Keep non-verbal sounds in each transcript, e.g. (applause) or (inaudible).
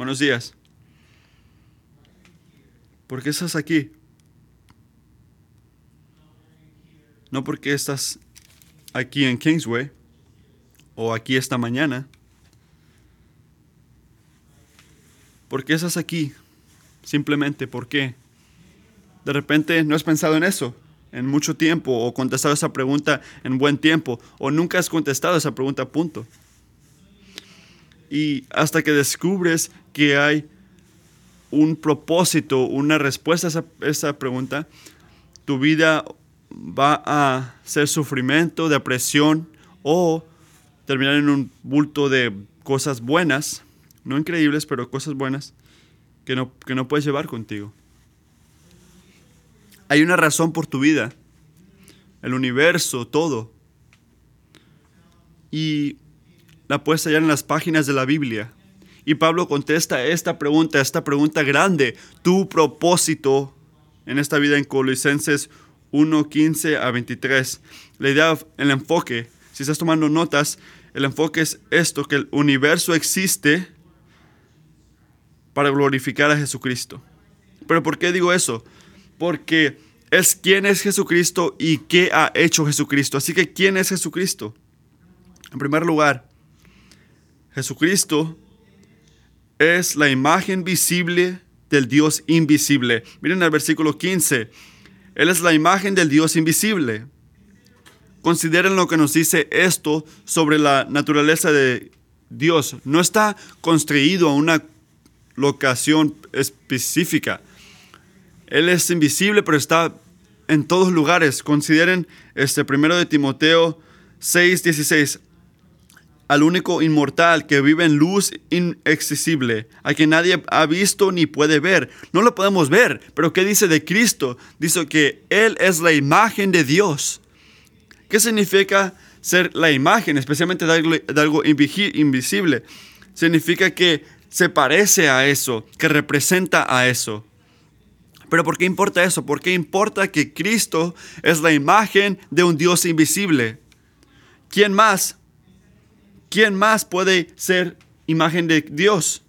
Buenos días. ¿Por qué estás aquí? No porque estás aquí en Kingsway o aquí esta mañana. ¿Por qué estás aquí? Simplemente, ¿por qué? De repente no has pensado en eso en mucho tiempo o contestado esa pregunta en buen tiempo o nunca has contestado esa pregunta, punto. Y hasta que descubres que hay un propósito, una respuesta a esa, pregunta, tu vida va a ser sufrimiento, depresión o terminar en un bulto de cosas buenas, no increíbles, pero cosas buenas que no, que no puedes llevar contigo. Hay una razón por tu vida, el universo, todo. Y la puedes hallar en las páginas de la Biblia. Y Pablo contesta esta pregunta, esta pregunta grande, tu propósito en esta vida en Colosenses 1, 15 a 23. La idea, el enfoque, si estás tomando notas, el enfoque es esto, que el universo existe para glorificar a Jesucristo. Pero ¿por qué digo eso? Porque es quién es Jesucristo y qué ha hecho Jesucristo. Así que, ¿quién es Jesucristo? En primer lugar, Jesucristo es la imagen visible del Dios invisible. Miren el versículo 15. Él es la imagen del Dios invisible. Consideren lo que nos dice esto sobre la naturaleza de Dios. No está construido a una locación específica. Él es invisible, pero está en todos lugares. Consideren este primero de Timoteo 6, 16 al único inmortal que vive en luz inaccesible, a quien nadie ha visto ni puede ver. No lo podemos ver, pero ¿qué dice de Cristo? Dice que Él es la imagen de Dios. ¿Qué significa ser la imagen, especialmente de algo, de algo invisible? Significa que se parece a eso, que representa a eso. Pero ¿por qué importa eso? ¿Por qué importa que Cristo es la imagen de un Dios invisible? ¿Quién más? ¿Quién más puede ser imagen de Dios?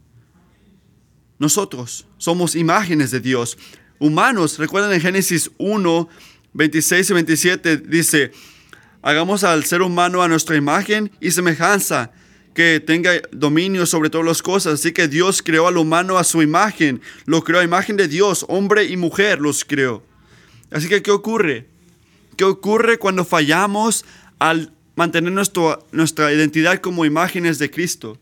Nosotros somos imágenes de Dios. Humanos, recuerden en Génesis 1, 26 y 27, dice, hagamos al ser humano a nuestra imagen y semejanza que tenga dominio sobre todas las cosas. Así que Dios creó al humano a su imagen, lo creó a imagen de Dios, hombre y mujer los creó. Así que, ¿qué ocurre? ¿Qué ocurre cuando fallamos al mantener nuestro, nuestra identidad como imágenes de Cristo?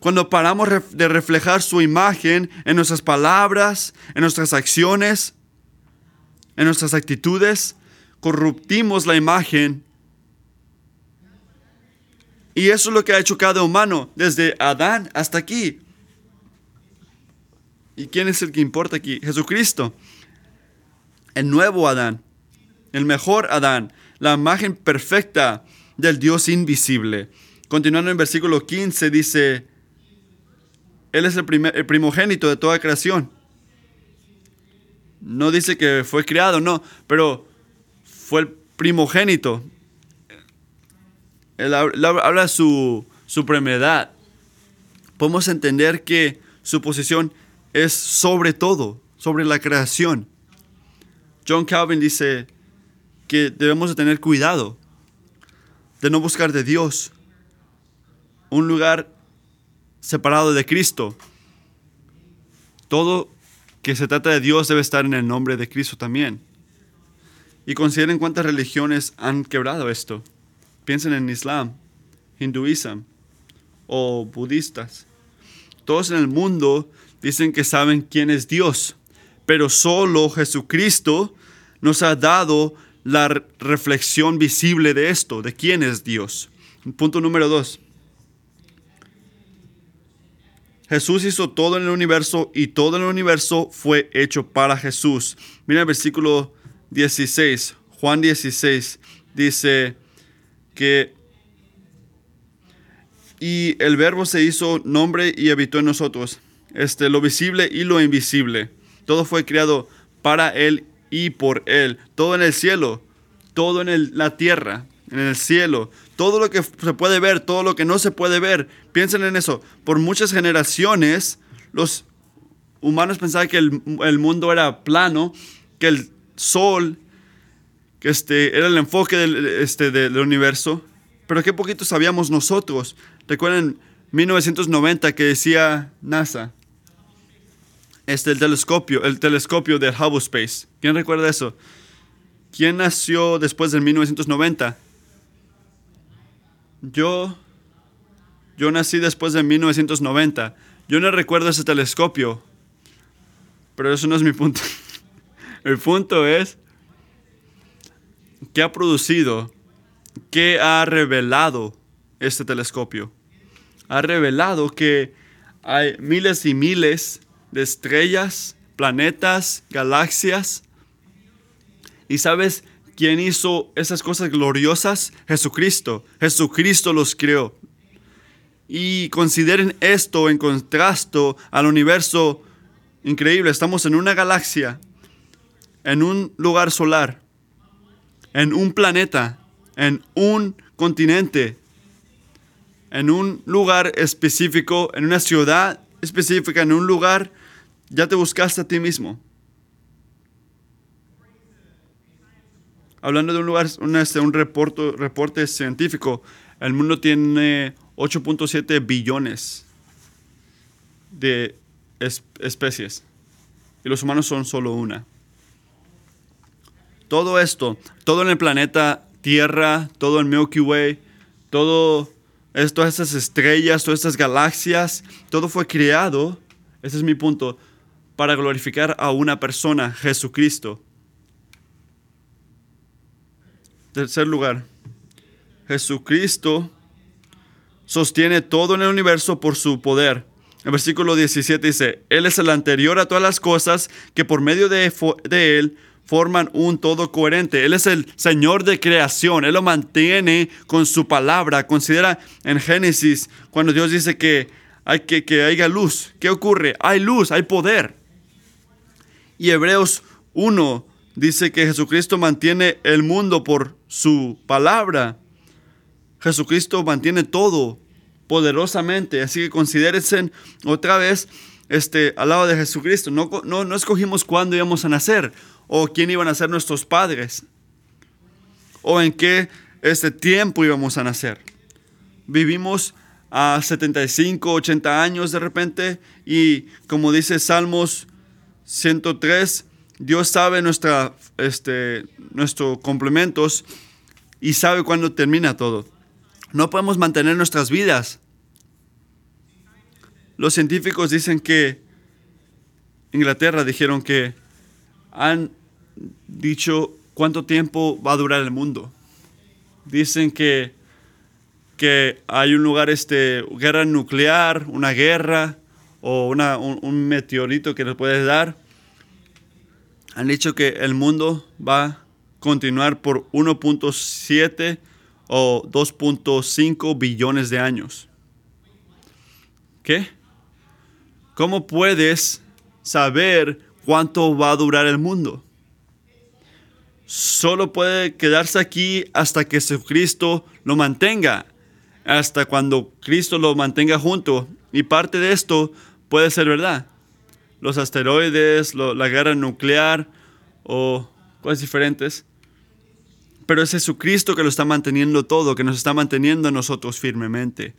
Cuando paramos de reflejar su imagen en nuestras palabras, en nuestras acciones, en nuestras actitudes, corruptimos la imagen y eso es lo que ha hecho cada humano, desde Adán hasta aquí. ¿Y quién es el que importa aquí? Jesucristo. El nuevo Adán. El mejor Adán. La imagen perfecta del Dios invisible. Continuando en versículo 15 dice, Él es el, primer, el primogénito de toda creación. No dice que fue criado, no, pero fue el primogénito él habla su supremedad. Podemos entender que su posición es sobre todo, sobre la creación. John Calvin dice que debemos de tener cuidado de no buscar de Dios un lugar separado de Cristo. Todo que se trata de Dios debe estar en el nombre de Cristo también. Y consideren cuántas religiones han quebrado esto. Piensen en Islam, hinduismo o budistas. Todos en el mundo dicen que saben quién es Dios, pero solo Jesucristo nos ha dado la reflexión visible de esto, de quién es Dios. Punto número dos. Jesús hizo todo en el universo y todo en el universo fue hecho para Jesús. Mira el versículo 16, Juan 16, dice, que y el verbo se hizo nombre y habitó en nosotros. Este, lo visible y lo invisible. Todo fue creado para Él y por Él. Todo en el cielo, todo en la tierra. en el cielo, todo lo que se puede ver, todo lo que no se puede ver. Piensen en eso. Por muchas generaciones, los humanos pensaban que el, el mundo era plano, que el sol que este, era el enfoque del, este, del universo. Pero qué poquito sabíamos nosotros. Recuerden 1990 que decía NASA. Este, el telescopio, el telescopio del Hubble Space. ¿Quién recuerda eso? ¿Quién nació después del 1990? Yo, yo nací después de 1990. Yo no recuerdo ese telescopio, pero eso no es mi punto. (laughs) El punto es que ha producido, que ha revelado este telescopio. Ha revelado que hay miles y miles de estrellas, planetas, galaxias. ¿Y sabes quién hizo esas cosas gloriosas? Jesucristo. Jesucristo los creó. Y consideren esto en contraste al universo increíble. Estamos en una galaxia, en un lugar solar, en un planeta, en un continente, en un lugar específico, en una ciudad específica, en un lugar, ya te buscaste a ti mismo. Hablando de un lugar, un, este, un reporte, científico, el mundo tiene 8.7 billones de especies y los humanos son solo una. Todo esto, todo en el planeta Tierra, todo el Milky Way, todo todas estas estrellas, todas estas galaxias, todo fue creado, ese es mi punto, para glorificar a una persona, Jesucristo. Tercer lugar, Jesucristo sostiene todo en el universo por su poder. El versículo 17 dice, Él es el anterior a todas las cosas que por medio de, Él forman un todo coherente. Él es el Señor de creación. Él lo mantiene con su palabra. Considera en Génesis cuando Dios dice que hay que, que haya luz. ¿Qué ocurre? Hay luz, hay poder. Y Hebreos 1 dice que Jesucristo mantiene el mundo por su palabra. Jesucristo mantiene todo poderosamente. Así que considérense otra vez este, al lado de Jesucristo. No, no, no escogimos cuándo íbamos a nacer o quién iban a ser nuestros padres o en qué este tiempo íbamos a nacer. Vivimos a 75, 80 años de repente y como dice Salmos 103, Dios sabe este, nuestros complementos y sabe cuándo termina todo. No podemos mantener nuestras vidas. Los científicos dicen que Inglaterra dijeron que han dicho cuánto tiempo va a durar el mundo. Dicen que, que hay un lugar, este, guerra nuclear, una guerra o una, un, meteorito que les puede dar. Han dicho que el mundo va a continuar por 1.7 o 2.5 billones de años. ¿Qué? ¿Cómo puedes saber cuánto va a durar el mundo? solo puede quedarse aquí hasta que Jesucristo lo mantenga, hasta cuando Cristo lo mantenga junto. Y parte de esto puede ser verdad. Los asteroides, la guerra nuclear o cosas diferentes. Pero es Jesucristo que lo está manteniendo todo, que nos está manteniendo a nosotros firmemente.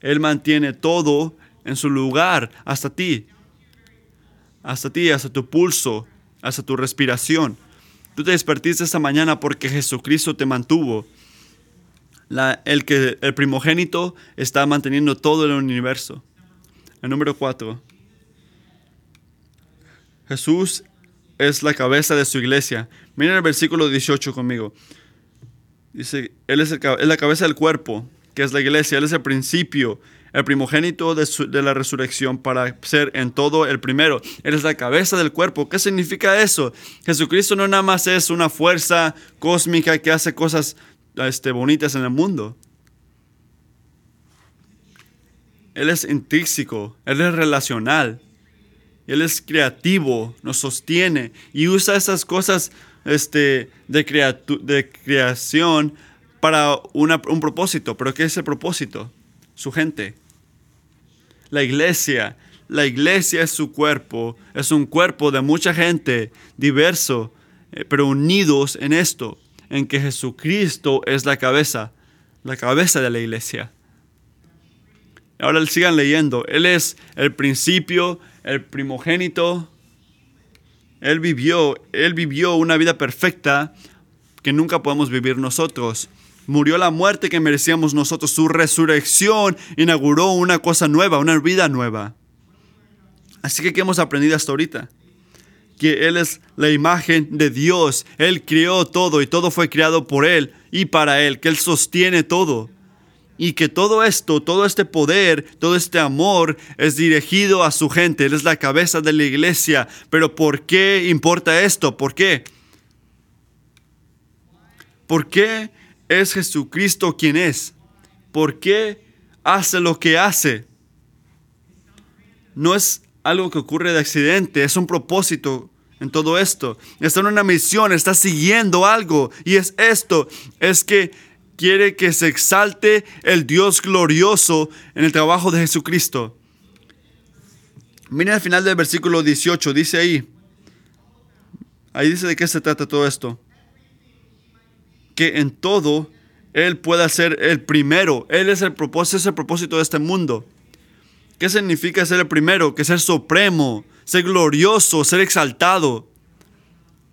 Él mantiene todo en su lugar, hasta ti. Hasta ti, hasta tu pulso, hasta tu respiración. Tú te despertiste esta mañana porque Jesucristo te mantuvo. el, que, el primogénito está manteniendo todo el universo. El número 4. Jesús es la cabeza de su iglesia. Miren el versículo 18 conmigo. Dice, Él es, es la cabeza del cuerpo, que es la iglesia. Él es el principio, el primogénito de, la resurrección para ser en todo el primero. Eres la cabeza del cuerpo. ¿Qué significa eso? Jesucristo no nada más es una fuerza cósmica que hace cosas este, bonitas en el mundo. Él es intrínseco, Él es relacional, Él es creativo, nos sostiene y usa esas cosas este, de, de creación para una- un propósito. ¿Pero qué es el propósito? Su gente. La iglesia. La iglesia es su cuerpo. Es un cuerpo de mucha gente, diverso, eh, pero unidos en esto, en que Jesucristo es la cabeza, la cabeza de la iglesia. Ahora sigan leyendo. Él es el principio, el primogénito. Él vivió, él vivió una vida perfecta que nunca podemos vivir nosotros. Murió la muerte que merecíamos nosotros. Su resurrección inauguró una cosa nueva, una vida nueva. Así que, ¿qué hemos aprendido hasta ahorita? Que Él es la imagen de Dios. Él creó todo y todo fue creado por Él y para Él. Que Él sostiene todo. Y que todo esto, todo este poder, todo este amor es dirigido a su gente. Él es la cabeza de la iglesia. Pero ¿por qué importa esto? ¿Por qué? ¿Por qué es Jesucristo quien es? ¿Por qué hace lo que hace? No es algo que ocurre de accidente, es un propósito en todo esto. Está en una misión, está siguiendo algo. Y es esto, es que quiere que se exalte el Dios glorioso en el trabajo de Jesucristo. Miren al final del versículo 18, dice ahí. Ahí dice de qué se trata todo esto. Que en todo Él pueda ser el primero. Él es el propósito, es el propósito de este mundo. ¿Qué significa ser el primero? Que ser supremo, ser glorioso, ser exaltado.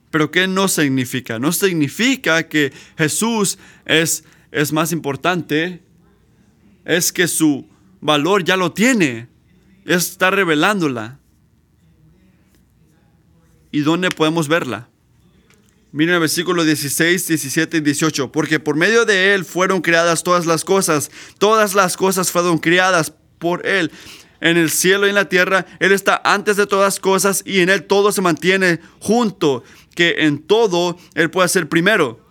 Pero ¿qué no significa? No significa que Jesús es, es más importante. Es que su valor ya lo tiene. Está revelándola. ¿Y dónde podemos verla? Miren el versículo 16, 17 y 18. Porque por medio de Él fueron creadas todas las cosas. Todas las cosas fueron creadas por Él. En el cielo y en la tierra, Él está antes de todas cosas y en Él todo se mantiene junto. Que en todo Él pueda ser primero.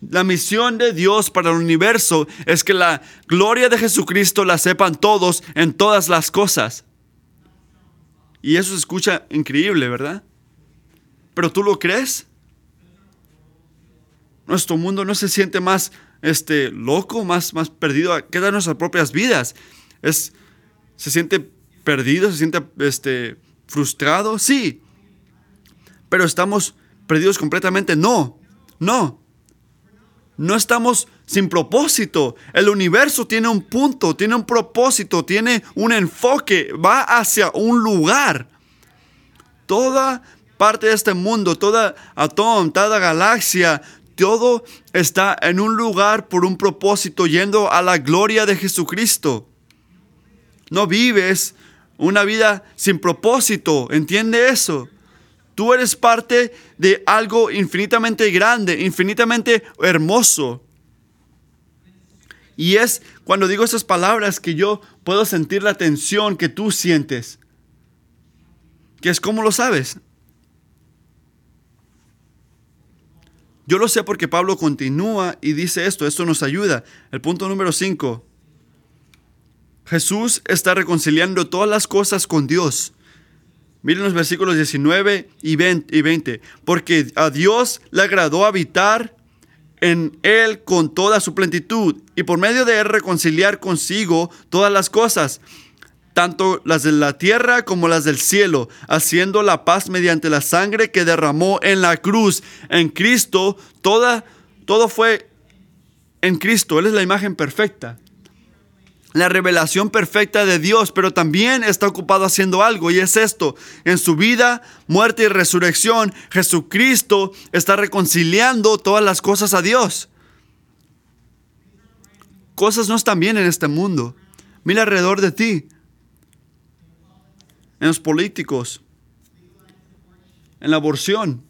La misión de Dios para el universo es que la gloria de Jesucristo la sepan todos en todas las cosas. Y eso se escucha increíble, ¿verdad? Pero tú lo crees? Nuestro mundo no se siente más este, loco, más, más perdido. ¿Qué da nuestras propias vidas? Es, ¿Se siente perdido? ¿Se siente este, frustrado? Sí. Pero estamos perdidos completamente. No, no. No estamos sin propósito. El universo tiene un punto, tiene un propósito, tiene un enfoque, va hacia un lugar. Toda parte de este mundo, toda atón, toda galaxia, todo está en un lugar por un propósito yendo a la gloria de Jesucristo. No vives una vida sin propósito, ¿entiende eso? Tú eres parte de algo infinitamente grande, infinitamente hermoso. Y es cuando digo esas palabras que yo puedo sentir la tensión que tú sientes. Que es como lo sabes. Yo lo sé porque Pablo continúa y dice esto, esto nos ayuda. El punto número 5. Jesús está reconciliando todas las cosas con Dios. Miren los versículos 19 y 20. Porque a Dios le agradó habitar en Él con toda su plenitud y por medio de Él reconciliar consigo todas las cosas, tanto las de la tierra como las del cielo, haciendo la paz mediante la sangre que derramó en la cruz. En Cristo, todo fue en Cristo. Él es la imagen perfecta la revelación perfecta de Dios, pero también está ocupado haciendo algo y es esto. En su vida, muerte y resurrección, Jesucristo está reconciliando todas las cosas a Dios. Cosas no están bien en este mundo. Mira alrededor de ti. En los políticos. En la aborción.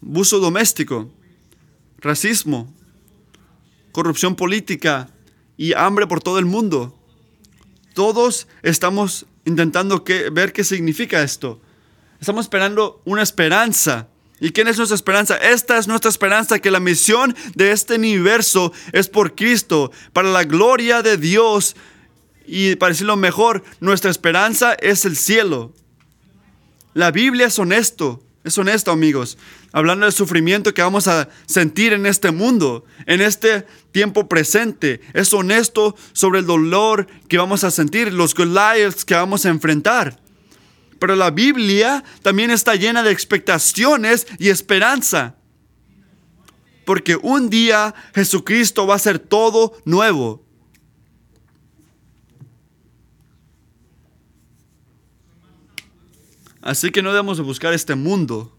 Abuso doméstico. Racismo. Corrupción política y hambre por todo el mundo. Todos estamos intentando que, ver qué significa esto. Estamos esperando una esperanza. ¿Y quién es nuestra esperanza? Esta es nuestra esperanza, que la misión de este universo es por Cristo, para la gloria de Dios. Y para decirlo mejor, nuestra esperanza es el cielo. La Biblia es honesto. Es honesto, amigos. Hablando del sufrimiento que vamos a sentir en este mundo, en este tiempo presente. Es honesto sobre el dolor que vamos a sentir, los Goliaths que vamos a enfrentar. Pero la Biblia también está llena de expectaciones y esperanza. Porque un día Jesucristo va a hacer todo nuevo. Así que no debemos buscar este mundo.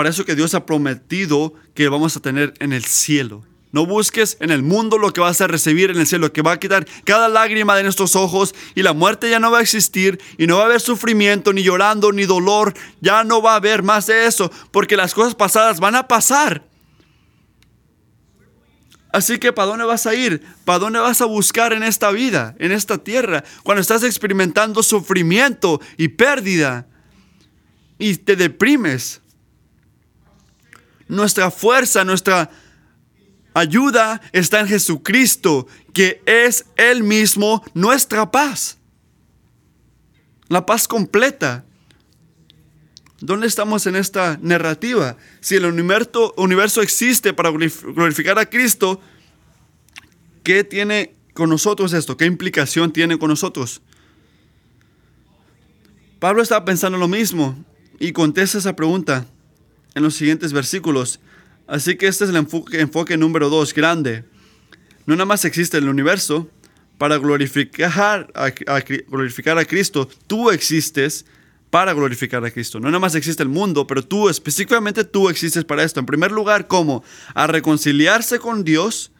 Para eso que Dios ha prometido que vamos a tener en el cielo. No busques en el mundo lo que vas a recibir en el cielo, que va a quitar cada lágrima de nuestros ojos y la muerte ya no va a existir y no va a haber sufrimiento, ni llorando, ni dolor. Ya no va a haber más de eso, porque las cosas pasadas van a pasar. Así que ¿para dónde vas a ir? ¿Para dónde vas a buscar en esta vida, en esta tierra, cuando estás experimentando sufrimiento y pérdida y te deprimes? Nuestra fuerza, nuestra ayuda está en Jesucristo, que es Él mismo nuestra paz. La paz completa. ¿Dónde estamos en esta narrativa? Si el universo, universo existe para glorificar a Cristo, ¿qué tiene con nosotros esto? ¿Qué implicación tiene con nosotros? Pablo estaba pensando lo mismo y contesta esa pregunta en los siguientes versículos. Así que este es el enfoque, número dos, grande. No nada más existe el universo para glorificar a, glorificar a Cristo. Tú existes para glorificar a Cristo. No nada más existe el mundo, pero tú, específicamente tú existes para esto. En primer lugar, ¿cómo? A reconciliarse con Dios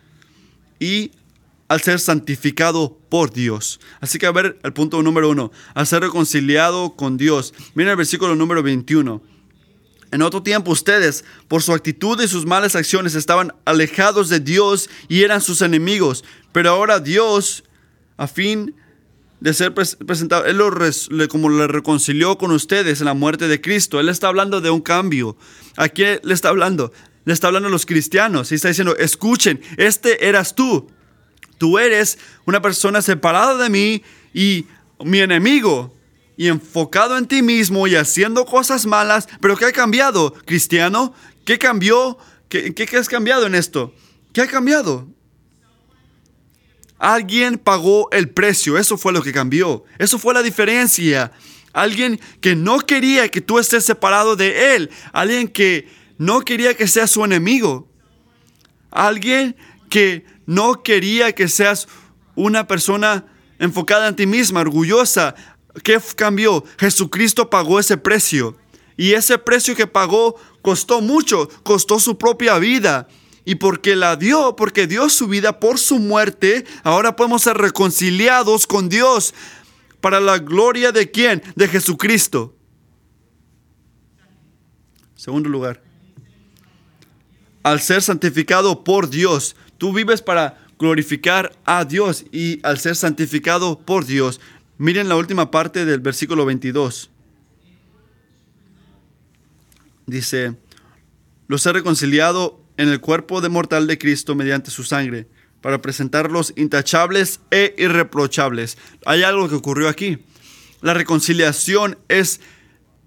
y al ser santificado por Dios. Así que a ver el punto número uno, a ser reconciliado con Dios. Miren el versículo número 21. En otro tiempo ustedes, por su actitud y sus malas acciones, estaban alejados de Dios y eran sus enemigos. Pero ahora Dios, a fin de ser presentado, Él lo como le reconcilió con ustedes en la muerte de Cristo. Él está hablando de un cambio. ¿A quién le está hablando? Le está hablando a los cristianos y está diciendo, escuchen, este eras tú. Tú eres una persona separada de mí y mi enemigo y enfocado en ti mismo y haciendo cosas malas. Pero ¿qué ha cambiado, cristiano? ¿Qué cambió? ¿Qué, has cambiado en esto? ¿Qué ha cambiado? Alguien pagó el precio, eso fue lo que cambió, eso fue la diferencia. Alguien que no quería que tú estés separado de él, alguien que no quería que seas su enemigo, alguien que no quería que seas una persona enfocada en ti misma, orgullosa, ¿Qué cambió? Jesucristo pagó ese precio. Y ese precio que pagó costó mucho, costó su propia vida. Y porque la dio, porque dio su vida por su muerte, ahora podemos ser reconciliados con Dios para la gloria de quién? De Jesucristo. Segundo lugar, al ser santificado por Dios, tú vives para glorificar a Dios y al ser santificado por Dios, Miren la última parte del versículo 22. Dice, los he reconciliado en el cuerpo de mortal de Cristo mediante su sangre, para presentarlos intachables e irreprochables. Hay algo que ocurrió aquí. La reconciliación es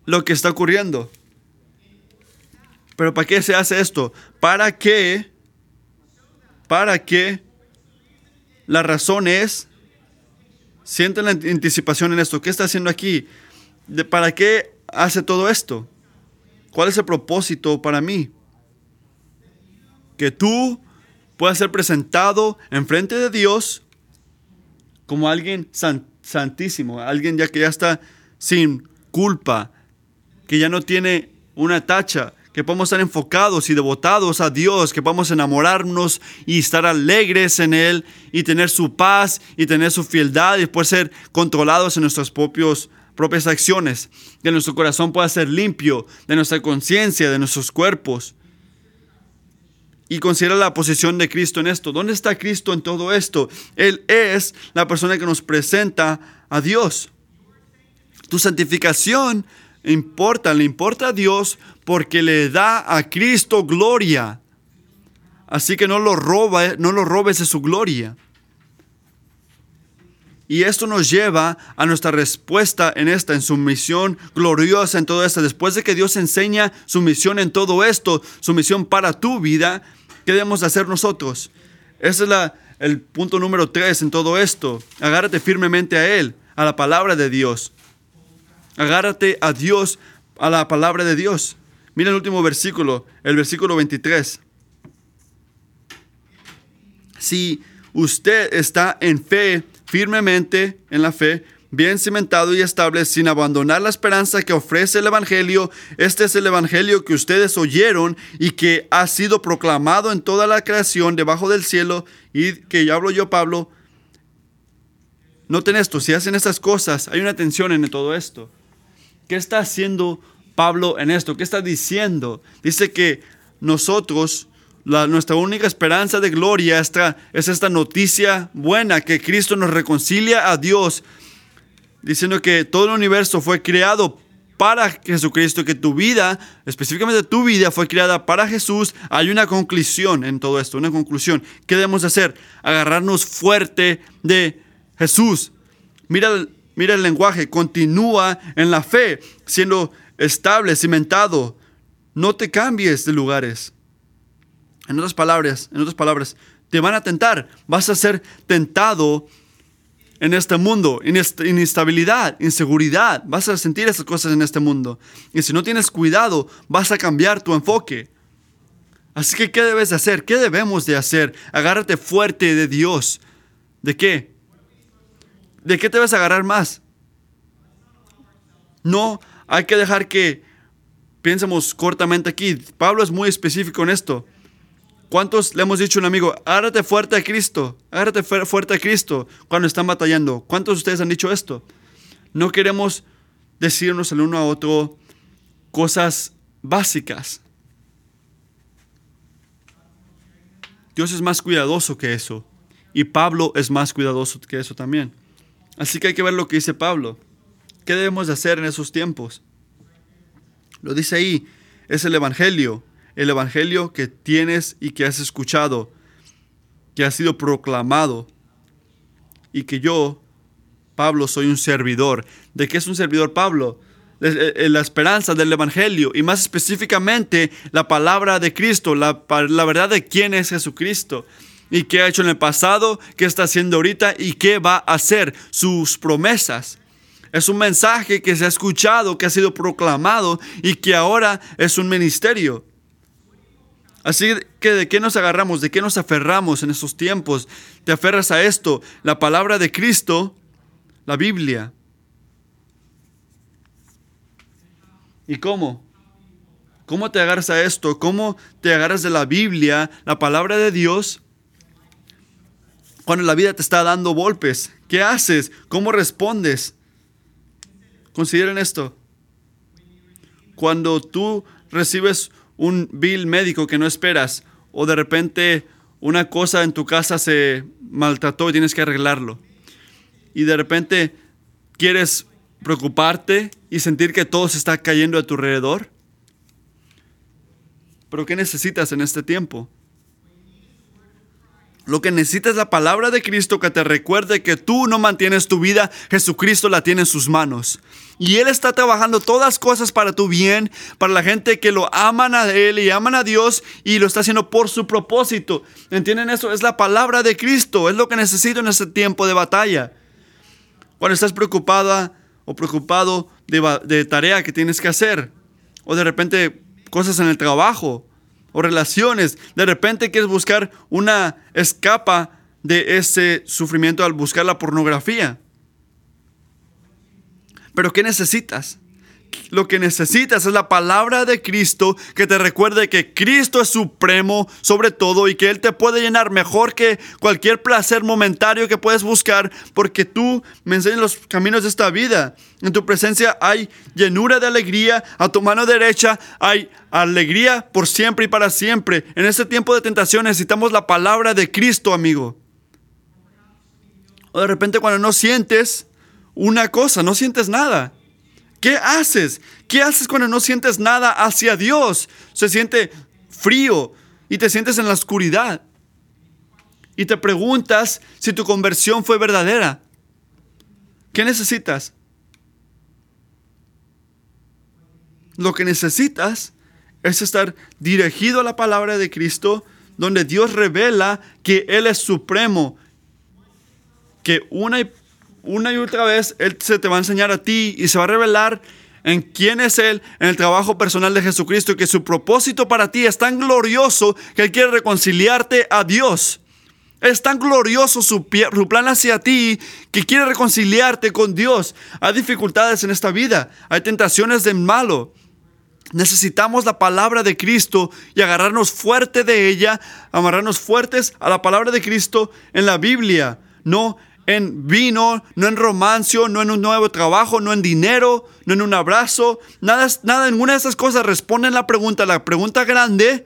lo que está ocurriendo. Pero ¿para qué se hace esto? Para que, para que la razón es Sienten la anticipación en esto. ¿Qué está haciendo aquí? ¿De ¿Para qué hace todo esto? ¿Cuál es el propósito para mí? Que tú puedas ser presentado en frente de Dios como alguien santísimo, alguien ya que ya está sin culpa, que ya no tiene una tacha, que podamos estar enfocados y devotados a Dios, que podamos enamorarnos y estar alegres en Él y tener su paz y tener su fieldad y después ser controlados en nuestras propios, propias acciones, que nuestro corazón pueda ser limpio de nuestra conciencia, de nuestros cuerpos. Y considera la posición de Cristo en esto. ¿Dónde está Cristo en todo esto? Él es la persona que nos presenta a Dios. Tu santificación importa, le importa a Dios porque le da a Cristo gloria. Así que no lo, roba, no lo robes de su gloria. Y esto nos lleva a nuestra respuesta en esta, en su misión gloriosa en todo esto. Después de que Dios enseña su misión en todo esto, su misión para tu vida, ¿qué debemos hacer nosotros? Ese es el punto número tres en todo esto. Agárrate firmemente a Él, a la palabra de Dios. Agárrate a Dios, a la palabra de Dios. Mira el último versículo, el versículo 23. Si usted está en fe, firmemente en la fe, bien cimentado y estable, sin abandonar la esperanza que ofrece el Evangelio. Este es el Evangelio que ustedes oyeron y que ha sido proclamado en toda la creación debajo del cielo y que ya hablo yo, Pablo. Noten esto, si hacen estas cosas, hay una tensión en todo esto. ¿Qué está haciendo Pablo en esto? ¿Qué está diciendo? Dice que nosotros nuestra única esperanza de gloria esta, es esta noticia buena, que Cristo nos reconcilia a Dios, diciendo que todo el universo fue creado para Jesucristo, que tu vida, específicamente tu vida, fue creada para Jesús. Hay una conclusión en todo esto, una conclusión. ¿Qué debemos hacer? Agarrarnos fuerte de Jesús. Mira, mira el lenguaje, continúa en la fe, siendo estable, cimentado. No te cambies de lugares. En otras palabras, en otras palabras, te van a tentar, vas a ser tentado en este mundo, inestabilidad, inseguridad, vas a sentir esas cosas en este mundo. Y si no tienes cuidado, vas a cambiar tu enfoque. Así que, ¿qué debes de hacer? ¿Qué debemos de hacer? Agárrate fuerte de Dios. ¿De qué? ¿De qué te vas a agarrar más? No, hay que dejar que pensemos cortamente aquí. Pablo es muy específico en esto. ¿Cuántos le hemos dicho a un amigo, agárrate fuerte a Cristo, agárrate fuerte a Cristo cuando están batallando? ¿Cuántos de ustedes han dicho esto? No queremos decirnos el uno a otro cosas básicas. Dios es más cuidadoso que eso. Y Pablo es más cuidadoso que eso también. Así que hay que ver lo que dice Pablo. ¿Qué debemos de hacer en esos tiempos? Lo dice ahí, es el Evangelio el Evangelio que tienes y que has escuchado, que ha sido proclamado, y que yo, Pablo, soy un servidor. ¿De qué es un servidor Pablo? La esperanza del Evangelio y más específicamente la palabra de Cristo, la, la verdad de quién es Jesucristo y qué ha hecho en el pasado, qué está haciendo ahorita y qué va a hacer, sus promesas. Es un mensaje que se ha escuchado, que ha sido proclamado y que ahora es un ministerio. Así que de qué nos agarramos, de qué nos aferramos en estos tiempos. Te aferras a esto, la palabra de Cristo, la Biblia. ¿Y cómo? ¿Cómo te agarras a esto? ¿Cómo te agarras de la Biblia, la palabra de Dios? Cuando la vida te está dando golpes, ¿qué haces? ¿Cómo respondes? Consideren esto. Cuando tú recibes un bill médico que no esperas o de repente una cosa en tu casa se maltrató y tienes que arreglarlo. Y de repente quieres preocuparte y sentir que todo se está cayendo a tu alrededor. Pero ¿qué necesitas en este tiempo? Lo que necesitas es la palabra de Cristo que te recuerde que tú no mantienes tu vida, Jesucristo la tiene en sus manos. Y Él está trabajando todas cosas para tu bien, para la gente que lo aman a Él y aman a Dios y lo está haciendo por su propósito. ¿Entienden eso? Es la palabra de Cristo, es lo que necesito en este tiempo de batalla. Cuando estás preocupada o preocupado de, de tarea que tienes que hacer, o de repente cosas en el trabajo, o relaciones. De repente quieres buscar una escapa de ese sufrimiento al buscar la pornografía. Pero ¿qué necesitas? Lo que necesitas es la palabra de Cristo que te recuerde que Cristo es supremo sobre todo y que Él te puede llenar mejor que cualquier placer momentario que puedes buscar porque tú me enseñas los caminos de esta vida. En tu presencia hay llenura de alegría, a tu mano derecha hay alegría por siempre y para siempre. En este tiempo de tentación necesitamos la palabra de Cristo, amigo. O de repente cuando no sientes una cosa, no sientes nada. ¿Qué haces? ¿Qué haces cuando no sientes nada hacia Dios? Se siente frío y te sientes en la oscuridad. Y te preguntas si tu conversión fue verdadera. ¿Qué necesitas? Lo que necesitas es estar dirigido a la palabra de Cristo, donde Dios revela que Él es supremo, que una una y otra vez Él se te va a enseñar a ti y se va a revelar en quién es Él, en el trabajo personal de Jesucristo, que su propósito para ti es tan glorioso que Él quiere reconciliarte a Dios. Es tan glorioso su, plan hacia ti que quiere reconciliarte con Dios. Hay dificultades en esta vida, hay tentaciones de malo. Necesitamos la palabra de Cristo y agarrarnos fuerte de ella, amarrarnos fuertes a la palabra de Cristo en la Biblia, no en vino, no en romancio, no en un nuevo trabajo, no en dinero, no en un abrazo. Nada, nada, ninguna de esas cosas responde a la pregunta. La pregunta grande,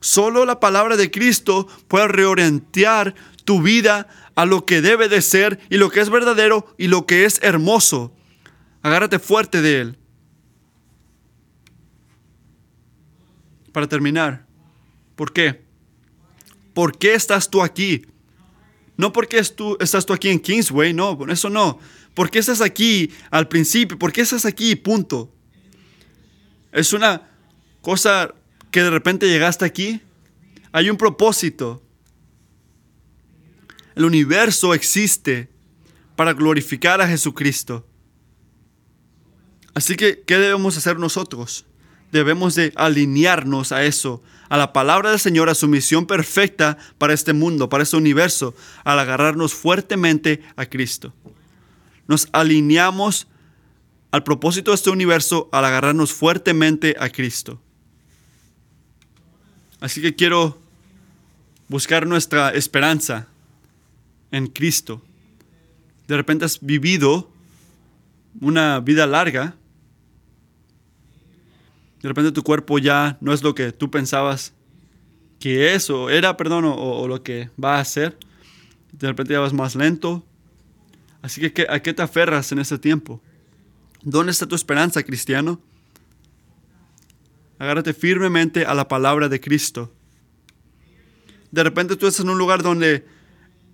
solo la palabra de Cristo puede reorientar tu vida a lo que debe de ser y lo que es verdadero y lo que es hermoso. Agárrate fuerte de Él. Para terminar, ¿por qué? ¿Por qué estás tú aquí? No porque tú, estás tú aquí en Kingsway, no, por eso no. ¿Por qué estás aquí al principio? ¿Por qué estás aquí? Punto. Es una cosa que de repente llegaste aquí. Hay un propósito. El universo existe para glorificar a Jesucristo. Así que, ¿qué debemos hacer nosotros? Debemos de alinearnos a eso, a la palabra del Señor, a su misión perfecta para este mundo, para este universo, al agarrarnos fuertemente a Cristo. Nos alineamos al propósito de este universo al agarrarnos fuertemente a Cristo. Así que quiero buscar nuestra esperanza en Cristo. De repente has vivido una vida larga de repente tu cuerpo ya no es lo que tú pensabas que es o era, perdón, o, lo que va a ser. De repente ya vas más lento. Así que, ¿a qué te aferras en ese tiempo? ¿Dónde está tu esperanza, cristiano? Agárrate firmemente a la palabra de Cristo. De repente tú estás en un lugar donde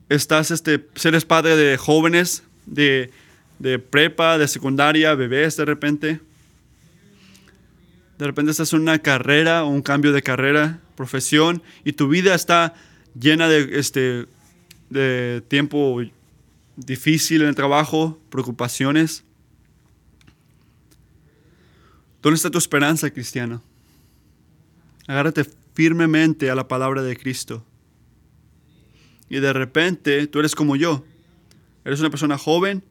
estás, este, eres padre de jóvenes, de, de prepa, de secundaria, bebés de repente de repente estás en una carrera o un cambio de carrera, profesión, y tu vida está llena de, este, de tiempo difícil en el trabajo, preocupaciones. ¿Dónde está tu esperanza, cristiano? Agárrate firmemente a la palabra de Cristo. Y de repente tú eres como yo. Eres una persona joven.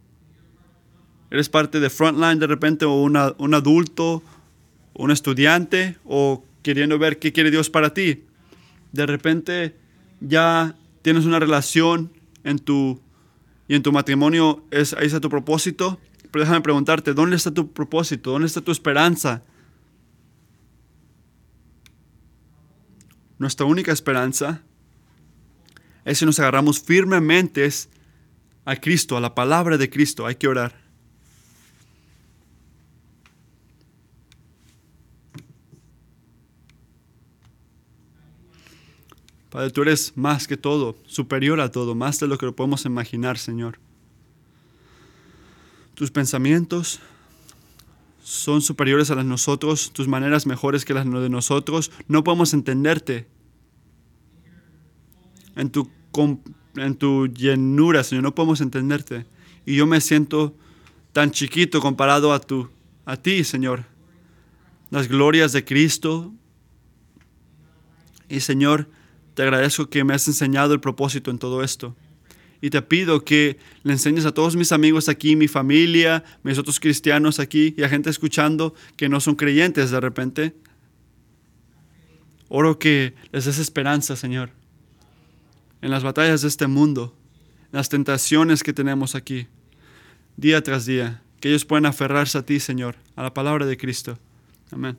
Eres parte de Frontline de repente o un adulto un estudiante o queriendo ver qué quiere Dios para ti. De repente ya tienes una relación en tu y en tu matrimonio es ahí está tu propósito, pero déjame preguntarte, ¿dónde está tu propósito? ¿Dónde está tu esperanza? Nuestra única esperanza es si nos agarramos firmemente a Cristo, a la palabra de Cristo. Hay que orar. Padre, tú eres más que todo, superior a todo, más de lo que lo podemos imaginar, Señor. Tus pensamientos son superiores a las de nosotros, tus maneras mejores que las de nosotros. No podemos entenderte en tu, en tu llenura, Señor, no podemos entenderte. Y yo me siento tan chiquito comparado a, tu, a ti, Señor. Las glorias de Cristo. Y Señor, te agradezco que me has enseñado el propósito en todo esto. Y te pido que le enseñes a todos mis amigos aquí, mi familia, mis otros cristianos aquí y a gente escuchando que no son creyentes de repente. Oro que les des esperanza, Señor, en las batallas de este mundo, en las tentaciones que tenemos aquí, día tras día, que ellos puedan aferrarse a ti, Señor, a la palabra de Cristo. Amén.